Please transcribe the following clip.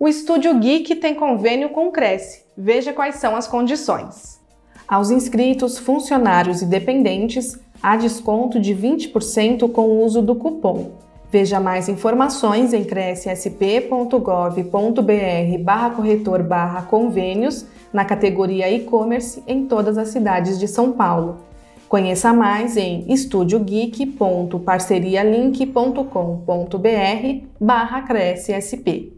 O Estúdio Geek tem convênio com o Cresce. Veja quais são as condições. Aos inscritos, funcionários e dependentes, há desconto de 20% com o uso do cupom. Veja mais informações em crescsp.gov.br barra corretor barra convênios na categoria e-commerce em todas as cidades de São Paulo. Conheça mais em estudiogeek.parcerialink.com.br barra crescsp.